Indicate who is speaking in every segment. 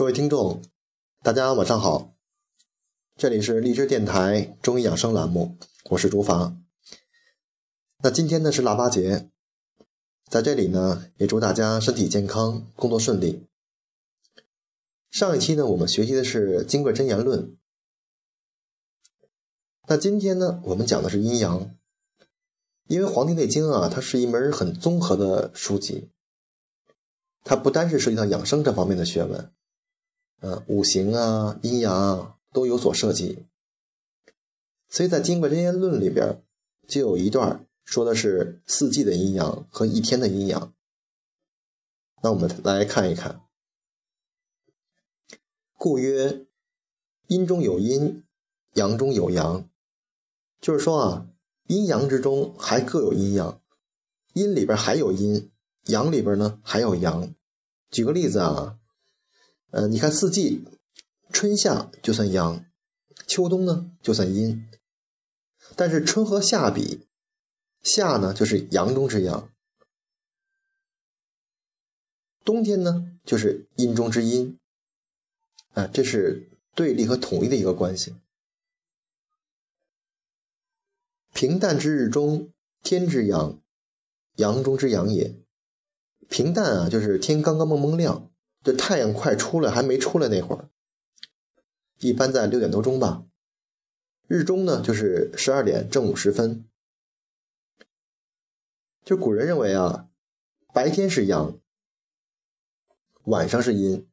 Speaker 1: 各位听众，大家晚上好，这里是荔枝电台中医养生栏目，我是竹筏。那今天呢是腊八节，在这里呢也祝大家身体健康，工作顺利。上一期呢我们学习的是《金匮真言论》，那今天呢我们讲的是阴阳，因为《黄帝内经》啊，它是一门很综合的书籍，它不单是涉及到养生这方面的学问。呃，五行啊，阴阳啊都有所涉及，所以在《金匮真言论》里边就有一段说的是四季的阴阳和一天的阴阳。那我们来看一看，故曰：阴中有阴，阳中有阳，就是说啊，阴阳之中还各有阴阳，阴里边还有阴，阳里边呢还有阳。举个例子啊。呃，你看四季，春夏就算阳，秋冬呢就算阴。但是春和夏比，夏呢就是阳中之阳，冬天呢就是阴中之阴。啊，这是对立和统一的一个关系。平淡之日中，天之阳，阳中之阳也。平淡啊，就是天刚刚蒙蒙亮。这太阳快出来，还没出来那会儿，一般在六点多钟吧。日中呢，就是十二点正午时分。就古人认为啊，白天是阳，晚上是阴。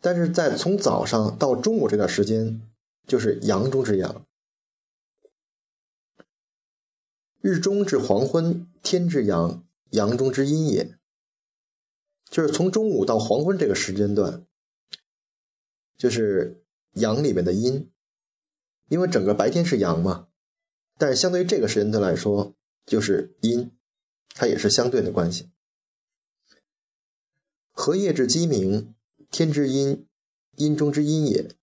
Speaker 1: 但是在从早上到中午这段时间，就是阳中之阳。日中至黄昏，天之阳，阳中之阴也。就是从中午到黄昏这个时间段，就是阳里面的阴，因为整个白天是阳嘛，但是相对于这个时间段来说，就是阴，它也是相对的关系。荷叶至鸡鸣，天之阴，阴中之阴也。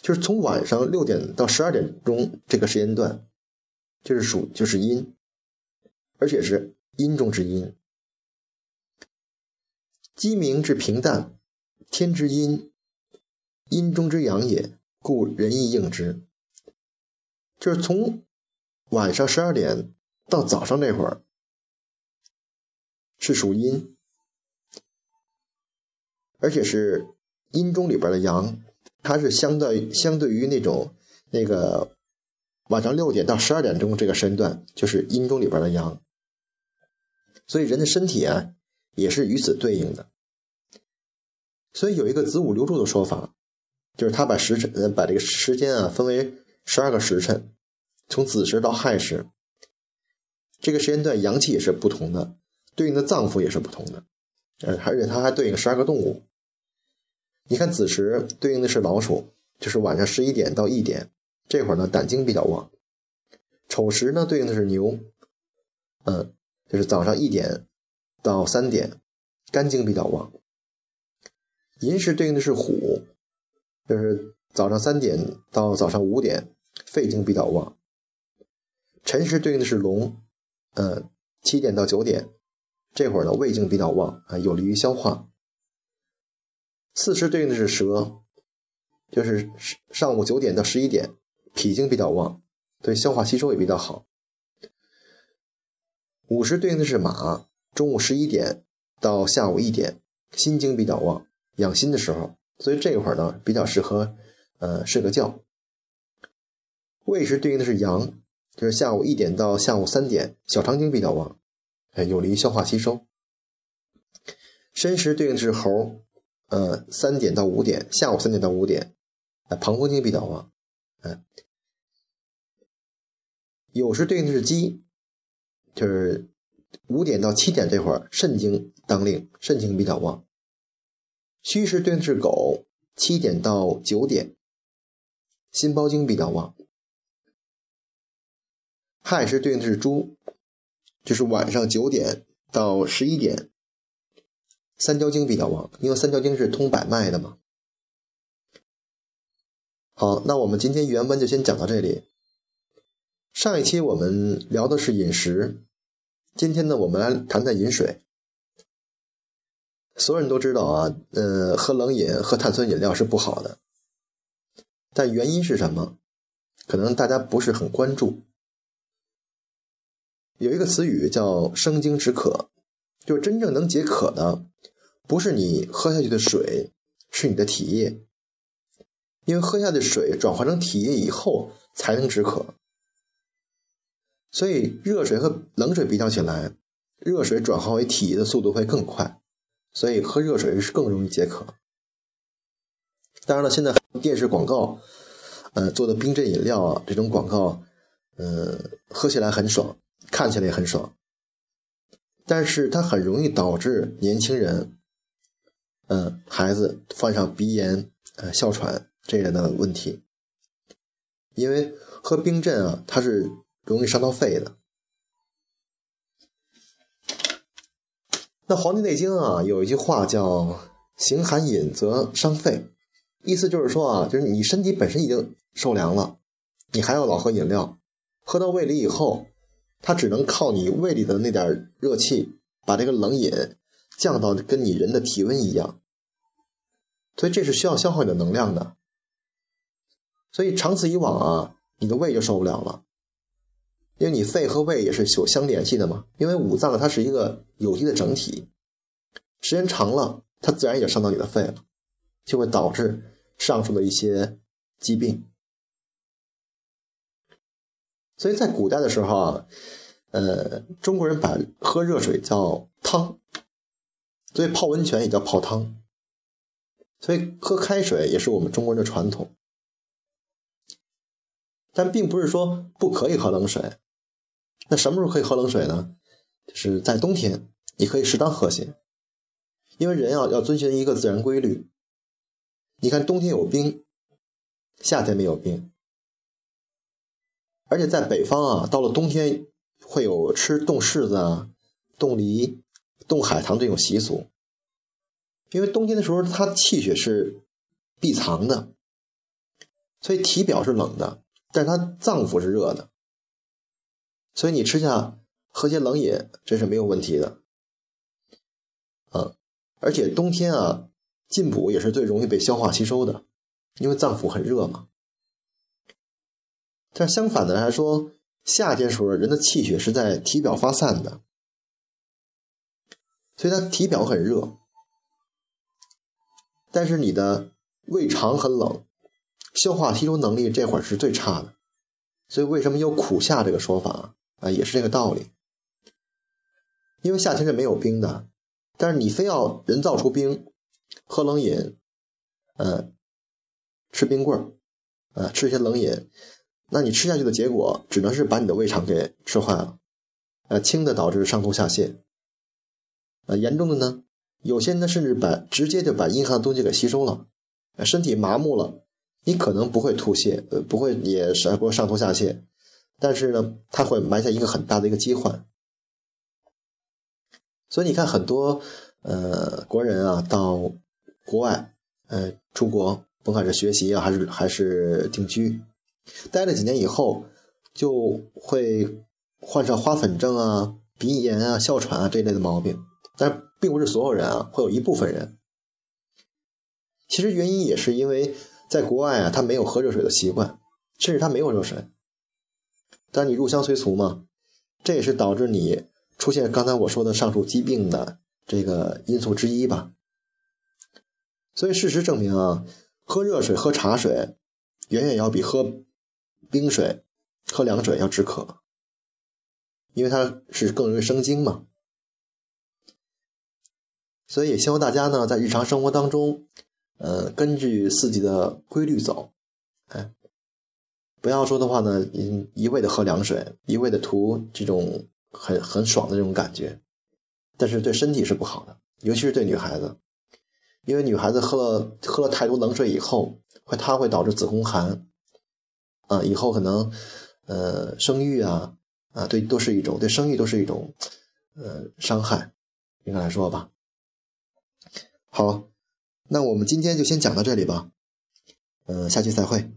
Speaker 1: 就是从晚上六点到十二点钟这个时间段，就是属就是阴，而且是阴中之阴。鸡鸣至平淡，天之阴，阴中之阳也，故人亦应之。就是从晚上十二点到早上那会儿是属阴，而且是阴中里边的阳，它是相对相对于那种那个晚上六点到十二点钟这个时段，就是阴中里边的阳。所以人的身体啊。也是与此对应的，所以有一个子午流注的说法，就是他把时辰，把这个时间啊分为十二个时辰，从子时到亥时，这个时间段阳气也是不同的，对应的脏腑也是不同的，呃，而且它还对应十二个动物。你看子时对应的是老鼠，就是晚上十一点到一点，这会儿呢胆经比较旺；丑时呢对应的是牛，嗯，就是早上一点。到三点，肝经比较旺。寅时对应的是虎，就是早上三点到早上五点，肺经比较旺。辰时对应的是龙，嗯，七点到九点，这会儿呢胃经比较旺啊，有利于消化。巳时对应的是蛇，就是上午九点到十一点，脾经比较旺，对消化吸收也比较好。午时对应的是马。中午十一点到下午一点，心经比较旺，养心的时候，所以这会儿呢比较适合，呃，睡个觉。未时对应的是阳，就是下午一点到下午三点，小肠经比较旺，哎，有利于消化吸收。申时对应的是猴，呃，三点到五点，下午三点到五点，哎，膀胱经比较旺，嗯。酉时对应的是鸡，就是。五点到七点这会儿，肾经当令，肾经比较旺。戌时对应的是狗，七点到九点，心包经比较旺。亥时对应的是猪，就是晚上九点到十一点，三焦经比较旺，因为三焦经是通百脉的嘛。好，那我们今天原文就先讲到这里。上一期我们聊的是饮食。今天呢，我们来谈谈饮水。所有人都知道啊，呃，喝冷饮、喝碳酸饮料是不好的，但原因是什么？可能大家不是很关注。有一个词语叫“生津止渴”，就是真正能解渴的，不是你喝下去的水，是你的体液。因为喝下的水转化成体液以后才能止渴，所以热水和冷水比较起来，热水转化为体液的速度会更快，所以喝热水是更容易解渴。当然了，现在电视广告，呃，做的冰镇饮料啊，这种广告，呃，喝起来很爽，看起来也很爽，但是它很容易导致年轻人，嗯，孩子患上鼻炎、呃，哮喘。这样的问题，因为喝冰镇啊，它是容易伤到肺的。那《黄帝内经》啊有一句话叫“行寒饮则伤肺”，意思就是说啊，就是你身体本身已经受凉了，你还要老喝饮料，喝到胃里以后，它只能靠你胃里的那点热气，把这个冷饮降到跟你人的体温一样，所以这是需要消耗你的能量的。所以长此以往啊，你的胃就受不了了，因为你肺和胃也是有相联系的嘛。因为五脏它是一个有机的整体，时间长了，它自然也伤到你的肺了，就会导致上述的一些疾病。所以在古代的时候啊，呃，中国人把喝热水叫汤，所以泡温泉也叫泡汤，所以喝开水也是我们中国人的传统。但并不是说不可以喝冷水，那什么时候可以喝冷水呢？就是在冬天，你可以适当喝些，因为人啊要遵循一个自然规律。你看冬天有冰，夏天没有冰，而且在北方啊，到了冬天会有吃冻柿子啊、冻梨、冻海棠这种习俗，因为冬天的时候它气血是闭藏的，所以体表是冷的。但是它脏腑是热的，所以你吃下喝些冷饮，这是没有问题的，啊，而且冬天啊进补也是最容易被消化吸收的，因为脏腑很热嘛。但相反的来说，夏天时候人的气血是在体表发散的，所以它体表很热，但是你的胃肠很冷。消化吸收能力这会儿是最差的，所以为什么有苦夏这个说法啊？也是这个道理。因为夏天是没有冰的，但是你非要人造出冰，喝冷饮，嗯，吃冰棍儿，呃，吃些冷饮，那你吃下去的结果只能是把你的胃肠给吃坏了，呃，轻的导致上吐下泻，呃，严重的呢，有些呢甚至把直接就把阴寒的东西给吸收了，身体麻木了。你可能不会吐泻，呃，不会也是不会上吐下泻，但是呢，它会埋下一个很大的一个疾患。所以你看，很多呃国人啊，到国外，呃，出国，甭管是学习啊，还是还是定居，待了几年以后，就会患上花粉症啊、鼻炎啊、哮喘啊这一类的毛病。但并不是所有人啊，会有一部分人。其实原因也是因为。在国外啊，他没有喝热水的习惯，甚至他没有热水。但你入乡随俗嘛，这也是导致你出现刚才我说的上述疾病的这个因素之一吧。所以事实证明啊，喝热水、喝茶水，远远要比喝冰水、喝凉水要止渴，因为它是更容易生津嘛。所以也希望大家呢，在日常生活当中。呃，根据四季的规律走，哎，不要说的话呢，一一味的喝凉水，一味的图这种很很爽的这种感觉，但是对身体是不好的，尤其是对女孩子，因为女孩子喝了喝了太多冷水以后，会它会导致子宫寒，啊，以后可能呃生育啊啊，对，都是一种对生育都是一种呃伤害，应该来说吧，好。那我们今天就先讲到这里吧，嗯，下期再会。